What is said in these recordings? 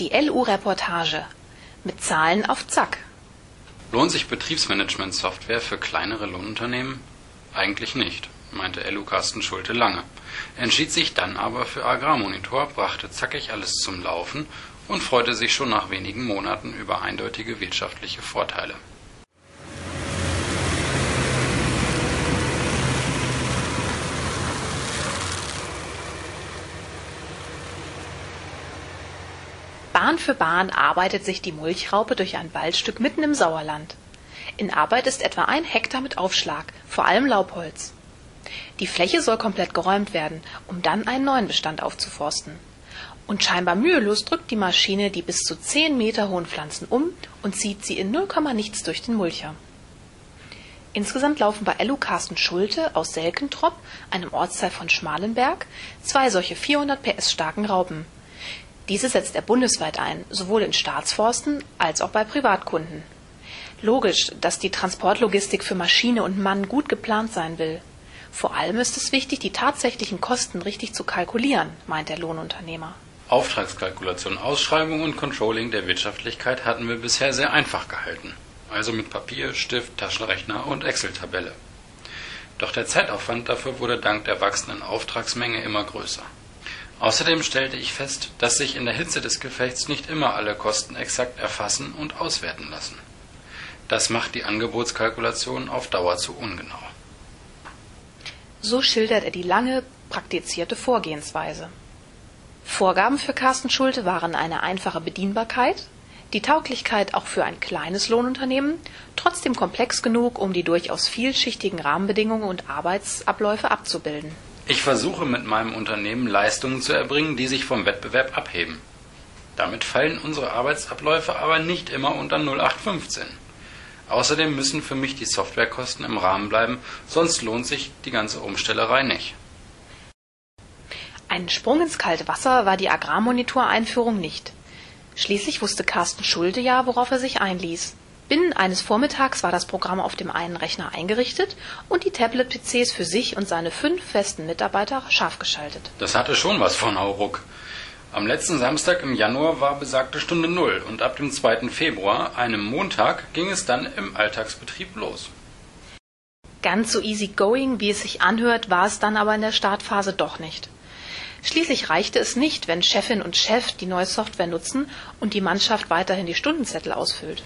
Die LU-Reportage mit Zahlen auf Zack. Lohnt sich Betriebsmanagement-Software für kleinere Lohnunternehmen? Eigentlich nicht, meinte LU Carsten Schulte lange. Entschied sich dann aber für Agrarmonitor, brachte zackig alles zum Laufen und freute sich schon nach wenigen Monaten über eindeutige wirtschaftliche Vorteile. Bahn für Bahn arbeitet sich die Mulchraupe durch ein Waldstück mitten im Sauerland. In Arbeit ist etwa ein Hektar mit Aufschlag, vor allem Laubholz. Die Fläche soll komplett geräumt werden, um dann einen neuen Bestand aufzuforsten. Und scheinbar mühelos drückt die Maschine die bis zu zehn Meter hohen Pflanzen um und zieht sie in null Komma nichts durch den Mulcher. Insgesamt laufen bei Ellu Carsten Schulte aus Selkentrop, einem Ortsteil von Schmalenberg, zwei solche 400 PS starken Raupen. Diese setzt er bundesweit ein, sowohl in Staatsforsten als auch bei Privatkunden. Logisch, dass die Transportlogistik für Maschine und Mann gut geplant sein will. Vor allem ist es wichtig, die tatsächlichen Kosten richtig zu kalkulieren, meint der Lohnunternehmer. Auftragskalkulation, Ausschreibung und Controlling der Wirtschaftlichkeit hatten wir bisher sehr einfach gehalten. Also mit Papier, Stift, Taschenrechner und Excel-Tabelle. Doch der Zeitaufwand dafür wurde dank der wachsenden Auftragsmenge immer größer. Außerdem stellte ich fest, dass sich in der Hitze des Gefechts nicht immer alle Kosten exakt erfassen und auswerten lassen. Das macht die Angebotskalkulation auf Dauer zu ungenau. So schildert er die lange praktizierte Vorgehensweise. Vorgaben für Carsten Schulte waren eine einfache Bedienbarkeit, die Tauglichkeit auch für ein kleines Lohnunternehmen, trotzdem komplex genug, um die durchaus vielschichtigen Rahmenbedingungen und Arbeitsabläufe abzubilden. Ich versuche mit meinem Unternehmen Leistungen zu erbringen, die sich vom Wettbewerb abheben. Damit fallen unsere Arbeitsabläufe aber nicht immer unter 0815. Außerdem müssen für mich die Softwarekosten im Rahmen bleiben, sonst lohnt sich die ganze Umstellerei nicht. Ein Sprung ins kalte Wasser war die Agrarmonitor-Einführung nicht. Schließlich wusste Carsten Schulte ja, worauf er sich einließ. Binnen eines Vormittags war das Programm auf dem einen Rechner eingerichtet und die Tablet-PCs für sich und seine fünf festen Mitarbeiter scharf geschaltet. Das hatte schon was von Hauruck. Am letzten Samstag im Januar war besagte Stunde Null und ab dem 2. Februar, einem Montag, ging es dann im Alltagsbetrieb los. Ganz so easy going, wie es sich anhört, war es dann aber in der Startphase doch nicht. Schließlich reichte es nicht, wenn Chefin und Chef die neue Software nutzen und die Mannschaft weiterhin die Stundenzettel ausfüllt.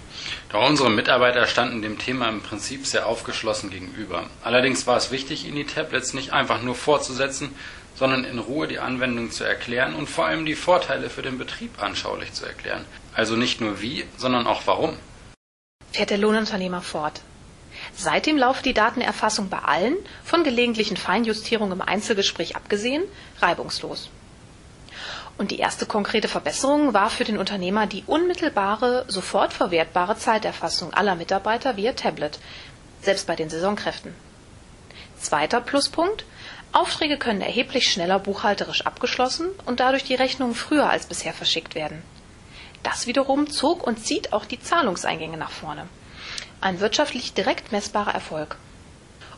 Doch unsere Mitarbeiter standen dem Thema im Prinzip sehr aufgeschlossen gegenüber. Allerdings war es wichtig, ihnen die Tablets nicht einfach nur vorzusetzen, sondern in Ruhe die Anwendung zu erklären und vor allem die Vorteile für den Betrieb anschaulich zu erklären. Also nicht nur wie, sondern auch warum. Fährt der Lohnunternehmer fort. Seitdem laufe die Datenerfassung bei allen, von gelegentlichen Feinjustierungen im Einzelgespräch abgesehen, reibungslos. Und die erste konkrete Verbesserung war für den Unternehmer die unmittelbare, sofort verwertbare Zeiterfassung aller Mitarbeiter via Tablet, selbst bei den Saisonkräften. Zweiter Pluspunkt, Aufträge können erheblich schneller buchhalterisch abgeschlossen und dadurch die Rechnungen früher als bisher verschickt werden. Das wiederum zog und zieht auch die Zahlungseingänge nach vorne. Ein wirtschaftlich direkt messbarer Erfolg.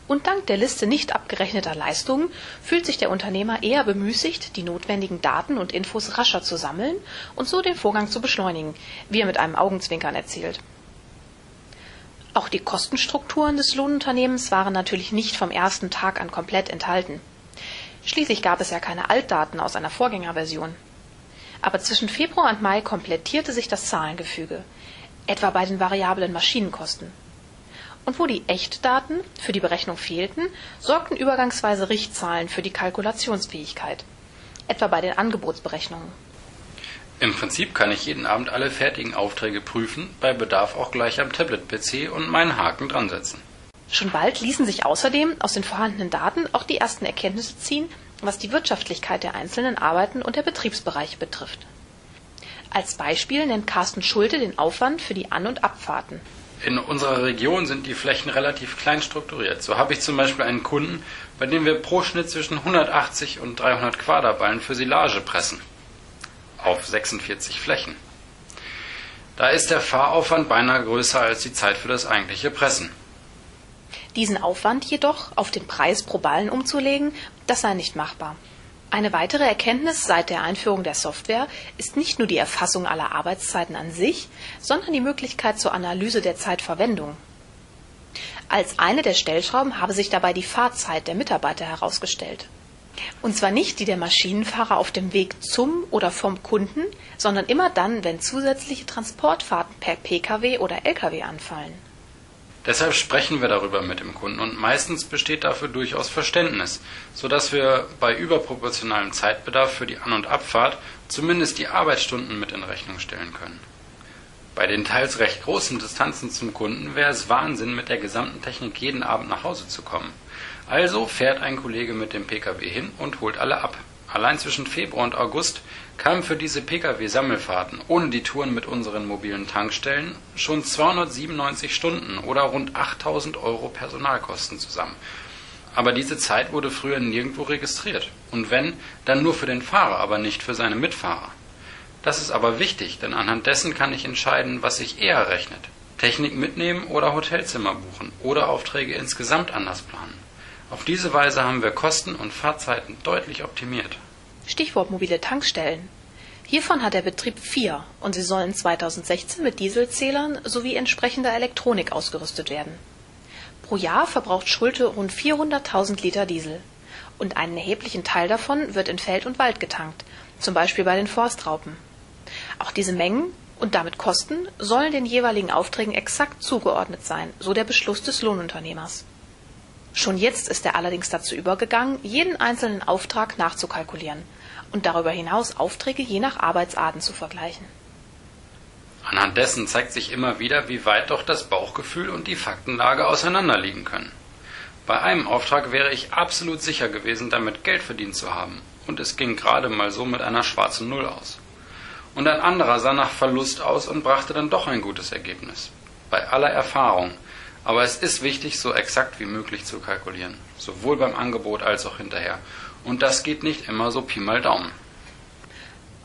Und dank der Liste nicht abgerechneter Leistungen fühlt sich der Unternehmer eher bemüßigt, die notwendigen Daten und Infos rascher zu sammeln und so den Vorgang zu beschleunigen, wie er mit einem Augenzwinkern erzählt. Auch die Kostenstrukturen des Lohnunternehmens waren natürlich nicht vom ersten Tag an komplett enthalten. Schließlich gab es ja keine Altdaten aus einer Vorgängerversion. Aber zwischen Februar und Mai komplettierte sich das Zahlengefüge etwa bei den variablen Maschinenkosten. Und wo die Echtdaten für die Berechnung fehlten, sorgten übergangsweise Richtzahlen für die Kalkulationsfähigkeit, etwa bei den Angebotsberechnungen. Im Prinzip kann ich jeden Abend alle fertigen Aufträge prüfen, bei Bedarf auch gleich am Tablet-PC und meinen Haken dran setzen. Schon bald ließen sich außerdem aus den vorhandenen Daten auch die ersten Erkenntnisse ziehen, was die Wirtschaftlichkeit der einzelnen Arbeiten und der Betriebsbereiche betrifft. Als Beispiel nennt Carsten Schulte den Aufwand für die An- und Abfahrten. In unserer Region sind die Flächen relativ klein strukturiert. So habe ich zum Beispiel einen Kunden, bei dem wir pro Schnitt zwischen 180 und 300 Quaderballen für Silage pressen. Auf 46 Flächen. Da ist der Fahraufwand beinahe größer als die Zeit für das eigentliche Pressen. Diesen Aufwand jedoch auf den Preis pro Ballen umzulegen, das sei nicht machbar. Eine weitere Erkenntnis seit der Einführung der Software ist nicht nur die Erfassung aller Arbeitszeiten an sich, sondern die Möglichkeit zur Analyse der Zeitverwendung. Als eine der Stellschrauben habe sich dabei die Fahrzeit der Mitarbeiter herausgestellt. Und zwar nicht die der Maschinenfahrer auf dem Weg zum oder vom Kunden, sondern immer dann, wenn zusätzliche Transportfahrten per Pkw oder Lkw anfallen. Deshalb sprechen wir darüber mit dem Kunden und meistens besteht dafür durchaus Verständnis, so dass wir bei überproportionalem Zeitbedarf für die An- und Abfahrt zumindest die Arbeitsstunden mit in Rechnung stellen können. Bei den teils recht großen Distanzen zum Kunden wäre es Wahnsinn, mit der gesamten Technik jeden Abend nach Hause zu kommen. Also fährt ein Kollege mit dem Pkw hin und holt alle ab. Allein zwischen Februar und August kamen für diese Pkw-Sammelfahrten ohne die Touren mit unseren mobilen Tankstellen schon 297 Stunden oder rund 8000 Euro Personalkosten zusammen. Aber diese Zeit wurde früher nirgendwo registriert. Und wenn, dann nur für den Fahrer, aber nicht für seine Mitfahrer. Das ist aber wichtig, denn anhand dessen kann ich entscheiden, was sich eher rechnet. Technik mitnehmen oder Hotelzimmer buchen oder Aufträge insgesamt anders planen. Auf diese Weise haben wir Kosten und Fahrzeiten deutlich optimiert. Stichwort mobile Tankstellen. Hiervon hat der Betrieb vier und sie sollen 2016 mit Dieselzählern sowie entsprechender Elektronik ausgerüstet werden. Pro Jahr verbraucht Schulte rund 400.000 Liter Diesel. Und einen erheblichen Teil davon wird in Feld und Wald getankt, zum Beispiel bei den Forstraupen. Auch diese Mengen und damit Kosten sollen den jeweiligen Aufträgen exakt zugeordnet sein, so der Beschluss des Lohnunternehmers. Schon jetzt ist er allerdings dazu übergegangen, jeden einzelnen Auftrag nachzukalkulieren und darüber hinaus Aufträge je nach Arbeitsarten zu vergleichen. Anhand dessen zeigt sich immer wieder, wie weit doch das Bauchgefühl und die Faktenlage auseinanderliegen können. Bei einem Auftrag wäre ich absolut sicher gewesen, damit Geld verdient zu haben, und es ging gerade mal so mit einer schwarzen Null aus. Und ein anderer sah nach Verlust aus und brachte dann doch ein gutes Ergebnis. Bei aller Erfahrung aber es ist wichtig, so exakt wie möglich zu kalkulieren, sowohl beim Angebot als auch hinterher. Und das geht nicht immer so Pi mal Daumen.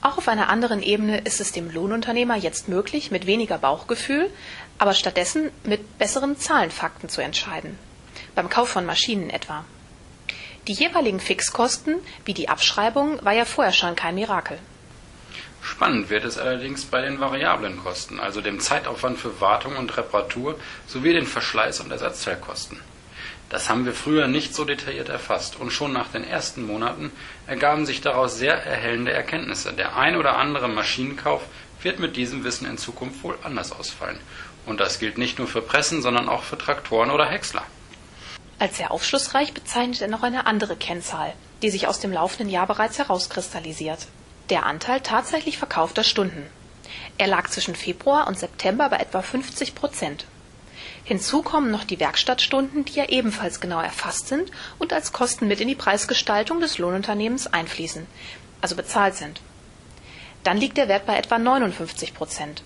Auch auf einer anderen Ebene ist es dem Lohnunternehmer jetzt möglich, mit weniger Bauchgefühl, aber stattdessen mit besseren Zahlenfakten zu entscheiden. Beim Kauf von Maschinen etwa. Die jeweiligen Fixkosten, wie die Abschreibung, war ja vorher schon kein Mirakel. Spannend wird es allerdings bei den variablen Kosten, also dem Zeitaufwand für Wartung und Reparatur sowie den Verschleiß und Ersatzteilkosten. Das haben wir früher nicht so detailliert erfasst und schon nach den ersten Monaten ergaben sich daraus sehr erhellende Erkenntnisse. Der ein oder andere Maschinenkauf wird mit diesem Wissen in Zukunft wohl anders ausfallen. Und das gilt nicht nur für Pressen, sondern auch für Traktoren oder Häcksler. Als sehr aufschlussreich bezeichnet er noch eine andere Kennzahl, die sich aus dem laufenden Jahr bereits herauskristallisiert der Anteil tatsächlich verkaufter Stunden. Er lag zwischen Februar und September bei etwa 50 Prozent. Hinzu kommen noch die Werkstattstunden, die ja ebenfalls genau erfasst sind und als Kosten mit in die Preisgestaltung des Lohnunternehmens einfließen, also bezahlt sind. Dann liegt der Wert bei etwa 59 Prozent.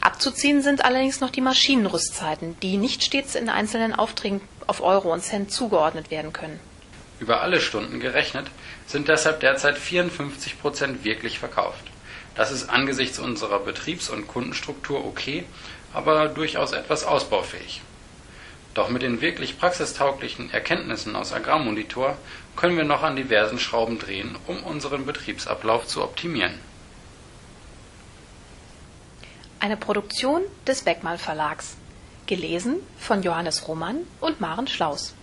Abzuziehen sind allerdings noch die Maschinenrüstzeiten, die nicht stets in einzelnen Aufträgen auf Euro und Cent zugeordnet werden können. Über alle Stunden gerechnet sind deshalb derzeit 54 Prozent wirklich verkauft. Das ist angesichts unserer Betriebs- und Kundenstruktur okay, aber durchaus etwas ausbaufähig. Doch mit den wirklich praxistauglichen Erkenntnissen aus Agrarmonitor können wir noch an diversen Schrauben drehen, um unseren Betriebsablauf zu optimieren. Eine Produktion des Beckmann Verlags. Gelesen von Johannes Roman und Maren Schlaus.